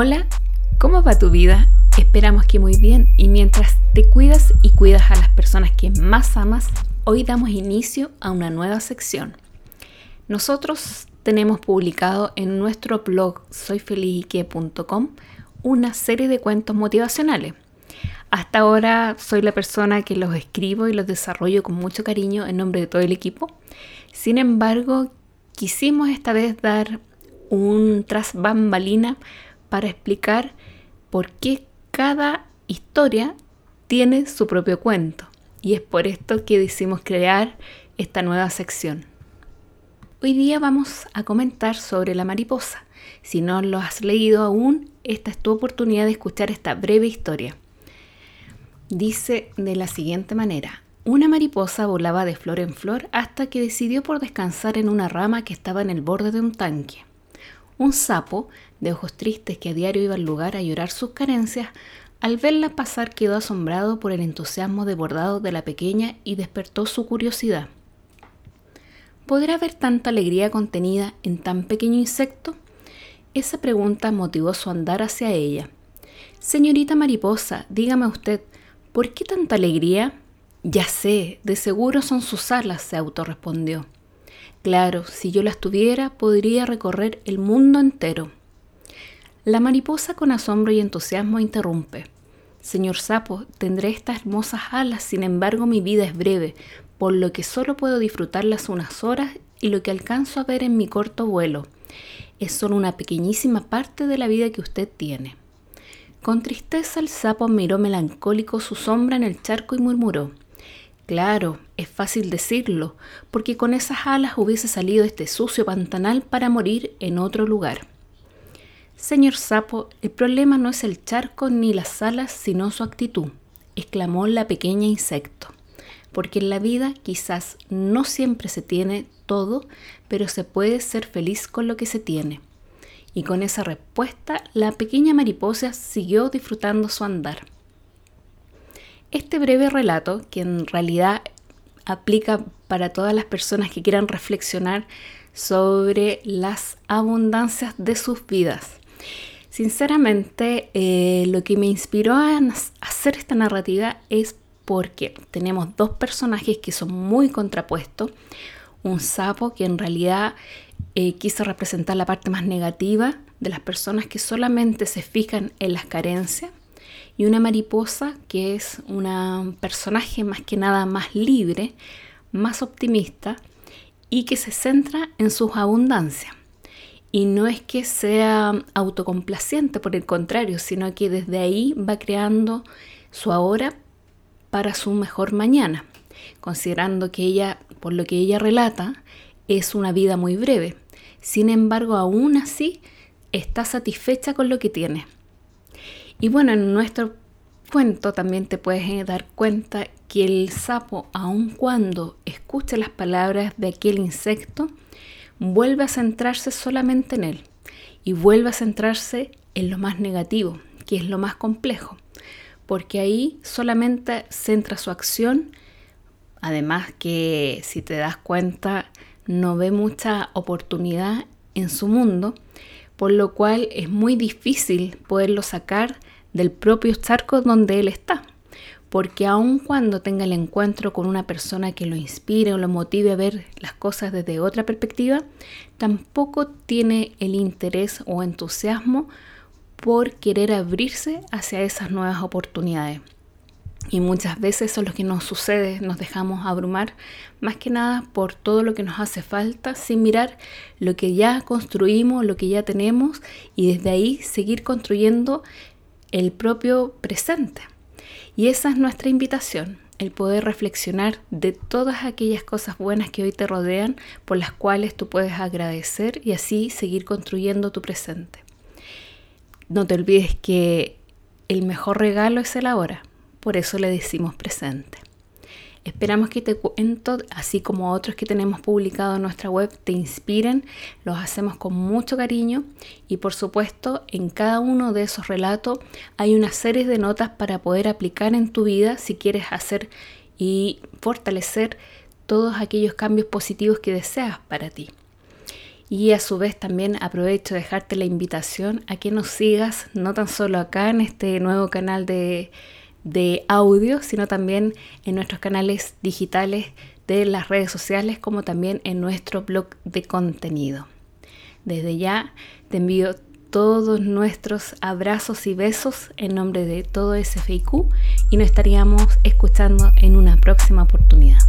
Hola, ¿cómo va tu vida? Esperamos que muy bien y mientras te cuidas y cuidas a las personas que más amas, hoy damos inicio a una nueva sección. Nosotros tenemos publicado en nuestro blog soyfelique.com una serie de cuentos motivacionales. Hasta ahora soy la persona que los escribo y los desarrollo con mucho cariño en nombre de todo el equipo. Sin embargo, quisimos esta vez dar un tras bambalina para explicar por qué cada historia tiene su propio cuento. Y es por esto que decidimos crear esta nueva sección. Hoy día vamos a comentar sobre la mariposa. Si no lo has leído aún, esta es tu oportunidad de escuchar esta breve historia. Dice de la siguiente manera, una mariposa volaba de flor en flor hasta que decidió por descansar en una rama que estaba en el borde de un tanque. Un sapo, de ojos tristes que a diario iba al lugar a llorar sus carencias, al verla pasar quedó asombrado por el entusiasmo desbordado de la pequeña y despertó su curiosidad. ¿Podrá haber tanta alegría contenida en tan pequeño insecto? Esa pregunta motivó su andar hacia ella. Señorita mariposa, dígame usted, ¿por qué tanta alegría? Ya sé, de seguro son sus alas, se autorrespondió. Claro, si yo las tuviera, podría recorrer el mundo entero. La mariposa con asombro y entusiasmo interrumpe. Señor sapo, tendré estas hermosas alas, sin embargo mi vida es breve, por lo que solo puedo disfrutarlas unas horas y lo que alcanzo a ver en mi corto vuelo es solo una pequeñísima parte de la vida que usted tiene. Con tristeza el sapo miró melancólico su sombra en el charco y murmuró, Claro, es fácil decirlo, porque con esas alas hubiese salido este sucio pantanal para morir en otro lugar. Señor sapo, el problema no es el charco ni las alas, sino su actitud, exclamó la pequeña insecto, porque en la vida quizás no siempre se tiene todo, pero se puede ser feliz con lo que se tiene. Y con esa respuesta, la pequeña mariposa siguió disfrutando su andar. Este breve relato, que en realidad aplica para todas las personas que quieran reflexionar sobre las abundancias de sus vidas. Sinceramente, eh, lo que me inspiró a hacer esta narrativa es porque tenemos dos personajes que son muy contrapuestos. Un sapo que en realidad eh, quiso representar la parte más negativa de las personas que solamente se fijan en las carencias y una mariposa que es un personaje más que nada más libre, más optimista y que se centra en sus abundancias. Y no es que sea autocomplaciente, por el contrario, sino que desde ahí va creando su ahora para su mejor mañana, considerando que ella, por lo que ella relata, es una vida muy breve. Sin embargo, aún así está satisfecha con lo que tiene. Y bueno, en nuestro cuento también te puedes dar cuenta que el sapo, aun cuando escuche las palabras de aquel insecto, vuelve a centrarse solamente en él y vuelve a centrarse en lo más negativo, que es lo más complejo, porque ahí solamente centra su acción, además que si te das cuenta no ve mucha oportunidad en su mundo, por lo cual es muy difícil poderlo sacar del propio charco donde él está. Porque aun cuando tenga el encuentro con una persona que lo inspire o lo motive a ver las cosas desde otra perspectiva, tampoco tiene el interés o entusiasmo por querer abrirse hacia esas nuevas oportunidades. Y muchas veces eso es lo que nos sucede, nos dejamos abrumar más que nada por todo lo que nos hace falta, sin mirar lo que ya construimos, lo que ya tenemos y desde ahí seguir construyendo el propio presente. Y esa es nuestra invitación, el poder reflexionar de todas aquellas cosas buenas que hoy te rodean, por las cuales tú puedes agradecer y así seguir construyendo tu presente. No te olvides que el mejor regalo es el ahora, por eso le decimos presente. Esperamos que te cuento, así como otros que tenemos publicado en nuestra web, te inspiren. Los hacemos con mucho cariño y por supuesto en cada uno de esos relatos hay una serie de notas para poder aplicar en tu vida si quieres hacer y fortalecer todos aquellos cambios positivos que deseas para ti. Y a su vez también aprovecho de dejarte la invitación a que nos sigas, no tan solo acá en este nuevo canal de, de audio, sino también en nuestros canales digitales de las redes sociales, como también en nuestro blog de contenido. Desde ya te envío todos nuestros abrazos y besos en nombre de todo SFIQ y nos estaríamos escuchando en una próxima oportunidad.